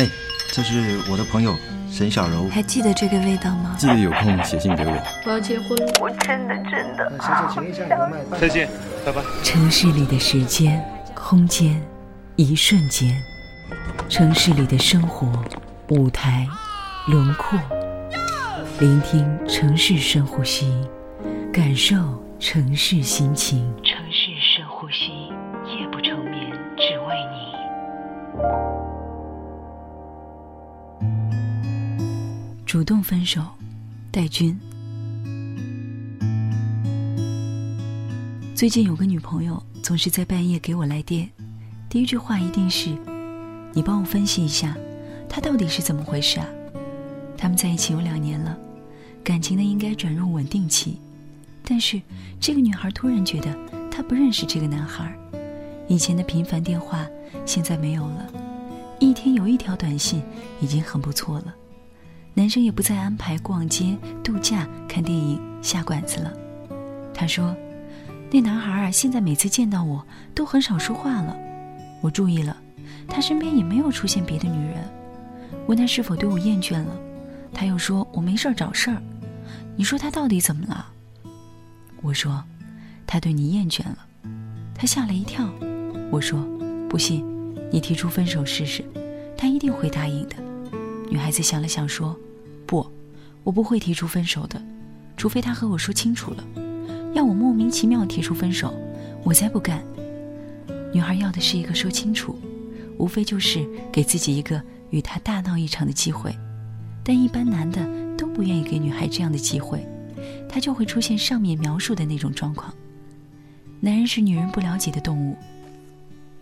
哎，这是我的朋友沈小柔，还记得这个味道吗？记得有空写信给我。我要结婚，我真的真的好想再见，拜拜。城市里的时间、空间，一瞬间；城市里的生活、舞台、轮廓。聆听城市深呼吸，感受城市心情。城市深呼吸，夜不成眠，只为你。主动分手，戴军。最近有个女朋友总是在半夜给我来电，第一句话一定是：“你帮我分析一下，他到底是怎么回事啊？”他们在一起有两年了。感情呢应该转入稳定期，但是这个女孩突然觉得她不认识这个男孩，以前的频繁电话现在没有了，一天有一条短信已经很不错了。男生也不再安排逛街、度假、看电影、下馆子了。他说：“那男孩啊，现在每次见到我都很少说话了。我注意了，他身边也没有出现别的女人。问他是否对我厌倦了，他又说我没事儿找事儿。”你说他到底怎么了？我说，他对你厌倦了。他吓了一跳。我说，不信，你提出分手试试，他一定会答应的。女孩子想了想说，不，我不会提出分手的，除非他和我说清楚了。要我莫名其妙提出分手，我才不干。女孩要的是一个说清楚，无非就是给自己一个与他大闹一场的机会。但一般男的。都不愿意给女孩这样的机会，他就会出现上面描述的那种状况。男人是女人不了解的动物，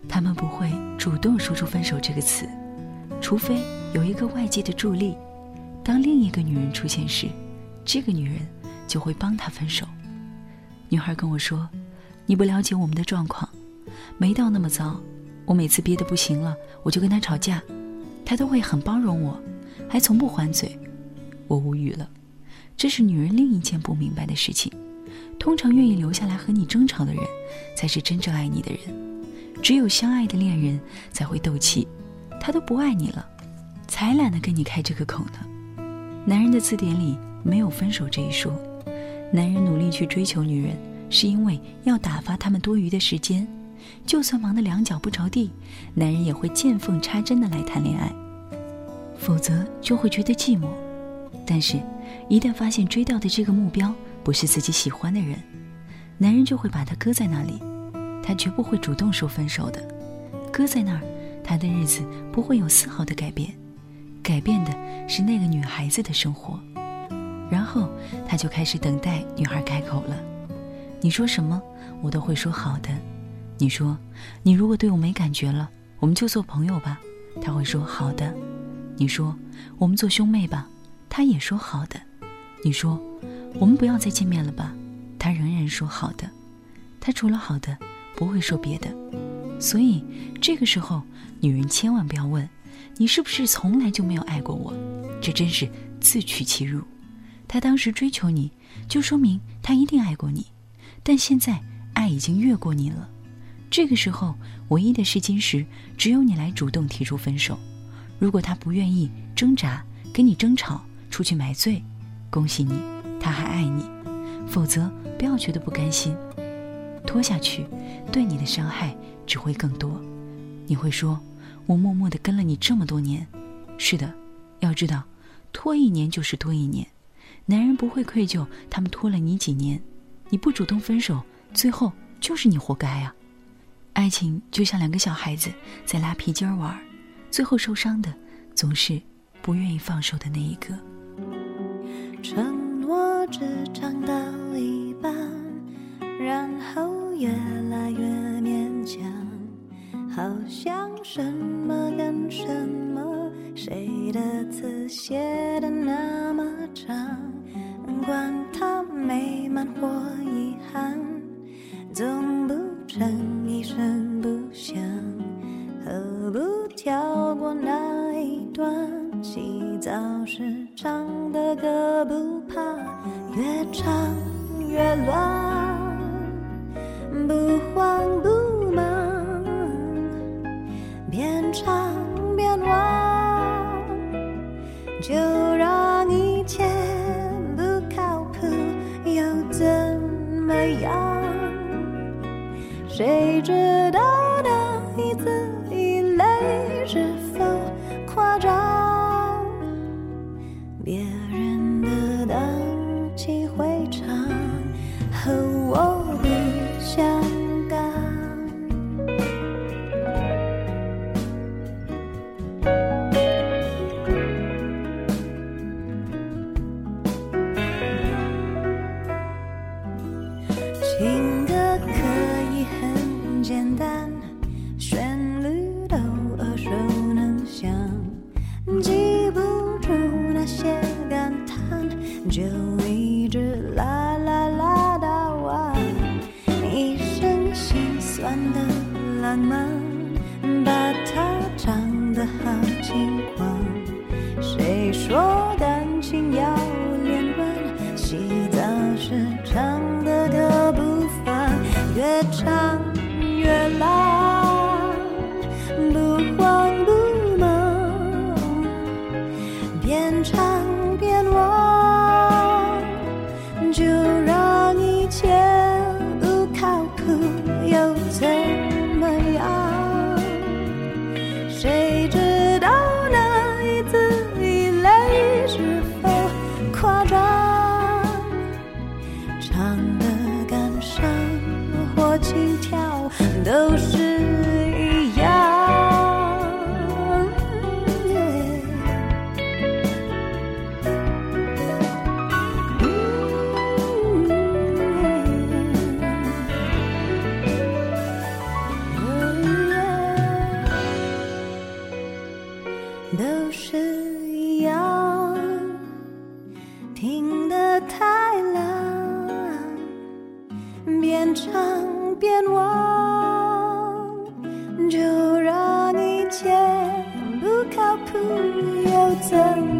他们不会主动说出分手这个词，除非有一个外界的助力。当另一个女人出现时，这个女人就会帮他分手。女孩跟我说：“你不了解我们的状况，没到那么糟。我每次憋得不行了，我就跟他吵架，他都会很包容我，还从不还嘴。”我无语了，这是女人另一件不明白的事情。通常愿意留下来和你争吵的人，才是真正爱你的人。只有相爱的恋人才会斗气，他都不爱你了，才懒得跟你开这个口呢。男人的字典里没有分手这一说。男人努力去追求女人，是因为要打发他们多余的时间。就算忙得两脚不着地，男人也会见缝插针的来谈恋爱，否则就会觉得寂寞。但是，一旦发现追到的这个目标不是自己喜欢的人，男人就会把他搁在那里，他绝不会主动说分手的。搁在那儿，他的日子不会有丝毫的改变，改变的是那个女孩子的生活。然后，他就开始等待女孩开口了。你说什么，我都会说好的。你说，你如果对我没感觉了，我们就做朋友吧。他会说好的。你说，我们做兄妹吧。他也说好的，你说我们不要再见面了吧？他仍然说好的，他除了好的不会说别的。所以这个时候，女人千万不要问你是不是从来就没有爱过我，这真是自取其辱。他当时追求你，就说明他一定爱过你，但现在爱已经越过你了。这个时候，唯一的试金石只有你来主动提出分手。如果他不愿意挣扎，跟你争吵。出去买醉，恭喜你，他还爱你；否则，不要觉得不甘心，拖下去，对你的伤害只会更多。你会说：“我默默的跟了你这么多年。”是的，要知道，拖一年就是多一年。男人不会愧疚，他们拖了你几年，你不主动分手，最后就是你活该啊！爱情就像两个小孩子在拉皮筋玩，最后受伤的总是不愿意放手的那一个。承诺只唱到一半，然后越来越勉强，好像什么跟什么，谁的词写的那么长，管它美满或遗憾，总不成一声不响，何不跳过那一段？洗澡时唱的歌不怕，越唱越乱，不慌不忙边唱边忘就旋律都耳熟能详，记不住那些感叹，就一直啦啦啦的晚，一生心酸的浪漫，把它唱得好听。sun